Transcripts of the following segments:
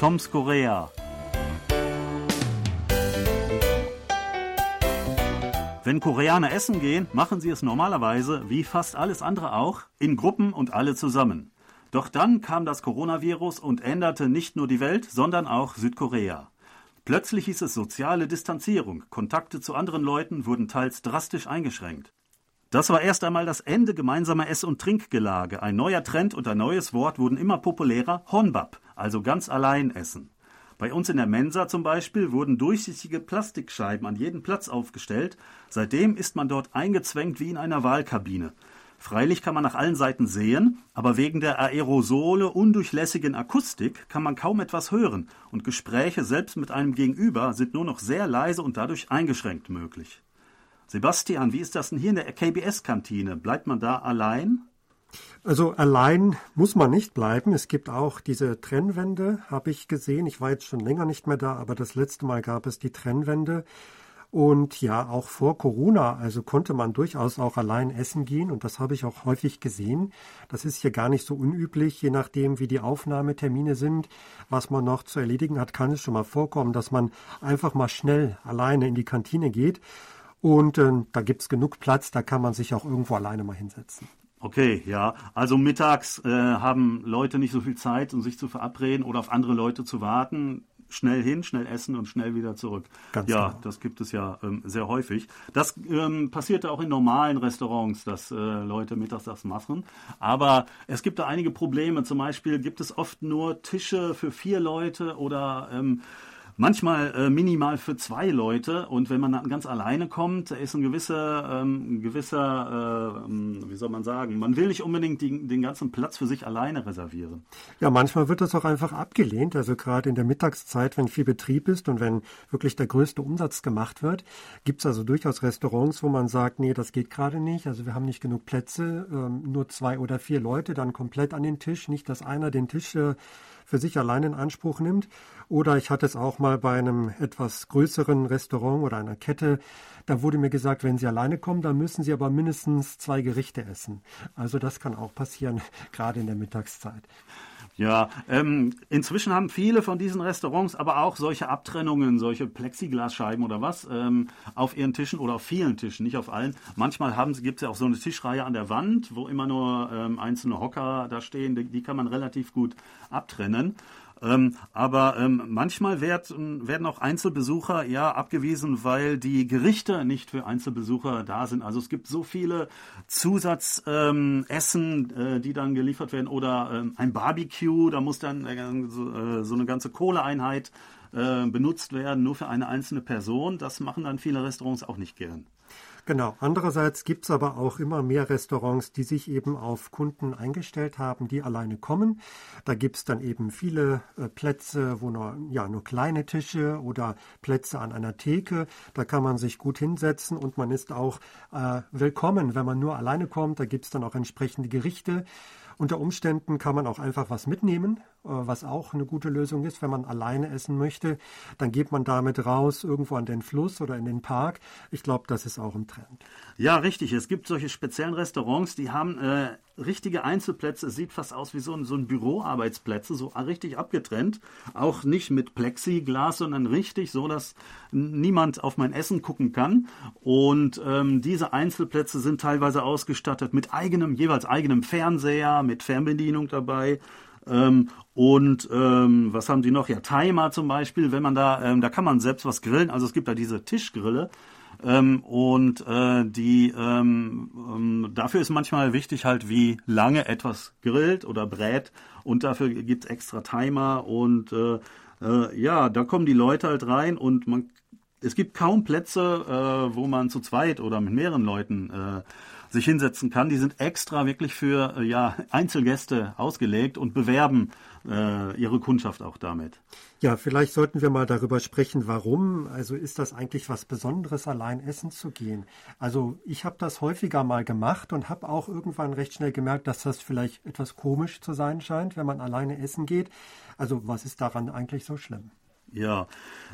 Toms Korea. Wenn Koreaner essen gehen, machen sie es normalerweise, wie fast alles andere auch, in Gruppen und alle zusammen. Doch dann kam das Coronavirus und änderte nicht nur die Welt, sondern auch Südkorea. Plötzlich hieß es soziale Distanzierung, Kontakte zu anderen Leuten wurden teils drastisch eingeschränkt. Das war erst einmal das Ende gemeinsamer Ess- und Trinkgelage. Ein neuer Trend und ein neues Wort wurden immer populärer, Honbap, also ganz allein essen. Bei uns in der Mensa zum Beispiel wurden durchsichtige Plastikscheiben an jeden Platz aufgestellt. Seitdem ist man dort eingezwängt wie in einer Wahlkabine. Freilich kann man nach allen Seiten sehen, aber wegen der Aerosole undurchlässigen Akustik kann man kaum etwas hören und Gespräche selbst mit einem Gegenüber sind nur noch sehr leise und dadurch eingeschränkt möglich. Sebastian, wie ist das denn hier in der KBS-Kantine? Bleibt man da allein? Also allein muss man nicht bleiben. Es gibt auch diese Trennwände, habe ich gesehen. Ich war jetzt schon länger nicht mehr da, aber das letzte Mal gab es die Trennwände. Und ja, auch vor Corona, also konnte man durchaus auch allein essen gehen und das habe ich auch häufig gesehen. Das ist hier gar nicht so unüblich, je nachdem, wie die Aufnahmetermine sind, was man noch zu erledigen hat, kann es schon mal vorkommen, dass man einfach mal schnell alleine in die Kantine geht. Und äh, da gibt's genug Platz, da kann man sich auch irgendwo alleine mal hinsetzen. Okay, ja. Also mittags äh, haben Leute nicht so viel Zeit, um sich zu verabreden oder auf andere Leute zu warten. Schnell hin, schnell essen und schnell wieder zurück. Ganz ja, genau. das gibt es ja ähm, sehr häufig. Das ähm, passiert auch in normalen Restaurants, dass äh, Leute mittags das machen. Aber es gibt da einige Probleme. Zum Beispiel gibt es oft nur Tische für vier Leute oder ähm, manchmal äh, minimal für zwei Leute und wenn man dann ganz alleine kommt, ist ein gewisser, ähm, gewisser äh, ähm, wie soll man sagen, man will nicht unbedingt die, den ganzen Platz für sich alleine reservieren. Ja, manchmal wird das auch einfach abgelehnt, also gerade in der Mittagszeit, wenn viel Betrieb ist und wenn wirklich der größte Umsatz gemacht wird, gibt es also durchaus Restaurants, wo man sagt, nee, das geht gerade nicht, also wir haben nicht genug Plätze, ähm, nur zwei oder vier Leute dann komplett an den Tisch, nicht, dass einer den Tisch äh, für sich allein in Anspruch nimmt. Oder ich hatte es auch mal bei einem etwas größeren Restaurant oder einer Kette. Da wurde mir gesagt, wenn Sie alleine kommen, dann müssen Sie aber mindestens zwei Gerichte essen. Also das kann auch passieren, gerade in der Mittagszeit. Ja, ähm, inzwischen haben viele von diesen Restaurants aber auch solche Abtrennungen, solche Plexiglasscheiben oder was ähm, auf ihren Tischen oder auf vielen Tischen, nicht auf allen. Manchmal gibt es ja auch so eine Tischreihe an der Wand, wo immer nur ähm, einzelne Hocker da stehen. Die, die kann man relativ gut abtrennen. Ähm, aber ähm, manchmal werd, werden auch Einzelbesucher ja abgewiesen, weil die Gerichte nicht für Einzelbesucher da sind. Also es gibt so viele Zusatzessen, ähm, äh, die dann geliefert werden oder ähm, ein Barbecue, da muss dann äh, so, äh, so eine ganze Kohleeinheit äh, benutzt werden, nur für eine einzelne Person. Das machen dann viele Restaurants auch nicht gern. Genau. Andererseits gibt es aber auch immer mehr Restaurants, die sich eben auf Kunden eingestellt haben, die alleine kommen. Da gibt es dann eben viele äh, Plätze, wo nur, ja, nur kleine Tische oder Plätze an einer Theke. Da kann man sich gut hinsetzen und man ist auch äh, willkommen, wenn man nur alleine kommt. Da gibt es dann auch entsprechende Gerichte. Unter Umständen kann man auch einfach was mitnehmen, äh, was auch eine gute Lösung ist, wenn man alleine essen möchte. Dann geht man damit raus irgendwo an den Fluss oder in den Park. Ich glaube, das ist auch ein Trend. Ja, richtig. Es gibt solche speziellen Restaurants, die haben äh, richtige Einzelplätze. Es sieht fast aus wie so ein, so ein Büroarbeitsplätze, so richtig abgetrennt. Auch nicht mit Plexiglas, sondern richtig so, dass niemand auf mein Essen gucken kann. Und ähm, diese Einzelplätze sind teilweise ausgestattet mit eigenem, jeweils eigenem Fernseher, mit Fernbedienung dabei. Ähm, und ähm, was haben die noch? Ja, Timer zum Beispiel, wenn man da, ähm, da kann man selbst was grillen. Also es gibt da diese Tischgrille. Ähm, und äh, die ähm, ähm, dafür ist manchmal wichtig halt, wie lange etwas grillt oder brät. Und dafür gibt's extra Timer und äh, äh, ja, da kommen die Leute halt rein und man es gibt kaum Plätze, äh, wo man zu zweit oder mit mehreren Leuten äh, sich hinsetzen kann. Die sind extra wirklich für äh, ja, Einzelgäste ausgelegt und bewerben äh, ihre Kundschaft auch damit. Ja, vielleicht sollten wir mal darüber sprechen, warum. Also ist das eigentlich was Besonderes, allein essen zu gehen? Also ich habe das häufiger mal gemacht und habe auch irgendwann recht schnell gemerkt, dass das vielleicht etwas komisch zu sein scheint, wenn man alleine essen geht. Also was ist daran eigentlich so schlimm? Ja,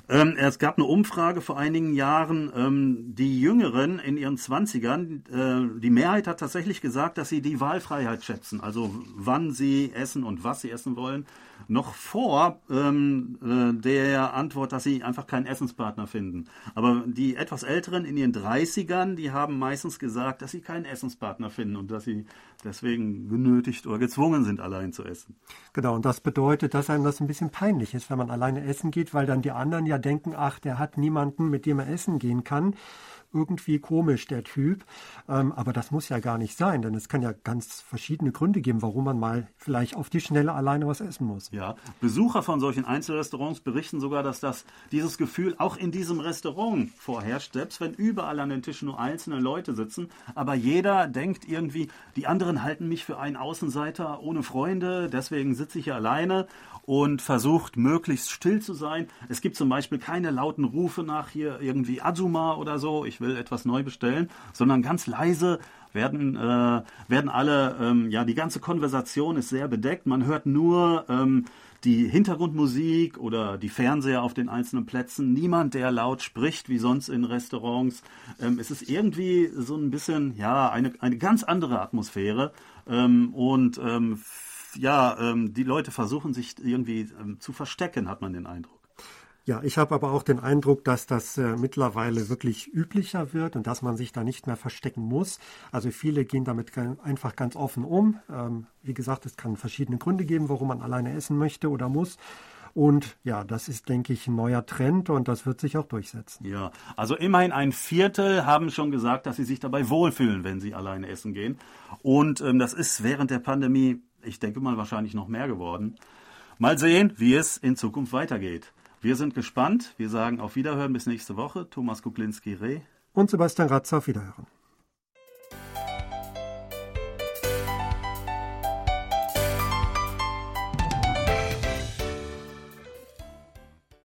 ähm, es gab eine Umfrage vor einigen Jahren, ähm, die Jüngeren in ihren Zwanzigern, äh, die Mehrheit hat tatsächlich gesagt, dass sie die Wahlfreiheit schätzen, also wann sie essen und was sie essen wollen, noch vor ähm, äh, der Antwort, dass sie einfach keinen Essenspartner finden. Aber die etwas Älteren in ihren 30ern, die haben meistens gesagt, dass sie keinen Essenspartner finden und dass sie deswegen genötigt oder gezwungen sind, allein zu essen. Genau, und das bedeutet, dass einem das ein bisschen peinlich ist, wenn man alleine essen geht, weil dann die anderen ja denken, ach, der hat niemanden, mit dem er essen gehen kann irgendwie komisch, der Typ. Ähm, aber das muss ja gar nicht sein, denn es kann ja ganz verschiedene Gründe geben, warum man mal vielleicht auf die Schnelle alleine was essen muss. Ja, Besucher von solchen Einzelrestaurants berichten sogar, dass das, dieses Gefühl auch in diesem Restaurant vorherrscht, selbst wenn überall an den Tischen nur einzelne Leute sitzen. Aber jeder denkt irgendwie, die anderen halten mich für einen Außenseiter ohne Freunde, deswegen sitze ich hier alleine und versucht möglichst still zu sein. Es gibt zum Beispiel keine lauten Rufe nach hier irgendwie Azuma oder so, ich will etwas neu bestellen, sondern ganz leise werden, äh, werden alle, ähm, ja, die ganze Konversation ist sehr bedeckt. Man hört nur ähm, die Hintergrundmusik oder die Fernseher auf den einzelnen Plätzen. Niemand, der laut spricht, wie sonst in Restaurants. Ähm, es ist irgendwie so ein bisschen, ja, eine, eine ganz andere Atmosphäre. Ähm, und ähm, ja, ähm, die Leute versuchen sich irgendwie zu verstecken, hat man den Eindruck. Ja, ich habe aber auch den Eindruck, dass das äh, mittlerweile wirklich üblicher wird und dass man sich da nicht mehr verstecken muss. Also viele gehen damit einfach ganz offen um. Ähm, wie gesagt, es kann verschiedene Gründe geben, warum man alleine essen möchte oder muss. Und ja, das ist, denke ich, ein neuer Trend und das wird sich auch durchsetzen. Ja, also immerhin ein Viertel haben schon gesagt, dass sie sich dabei wohlfühlen, wenn sie alleine essen gehen. Und ähm, das ist während der Pandemie ich denke mal, wahrscheinlich noch mehr geworden. Mal sehen, wie es in Zukunft weitergeht. Wir sind gespannt. Wir sagen auf Wiederhören bis nächste Woche. Thomas Kuklinski-Reh. Und Sebastian Ratz auf Wiederhören.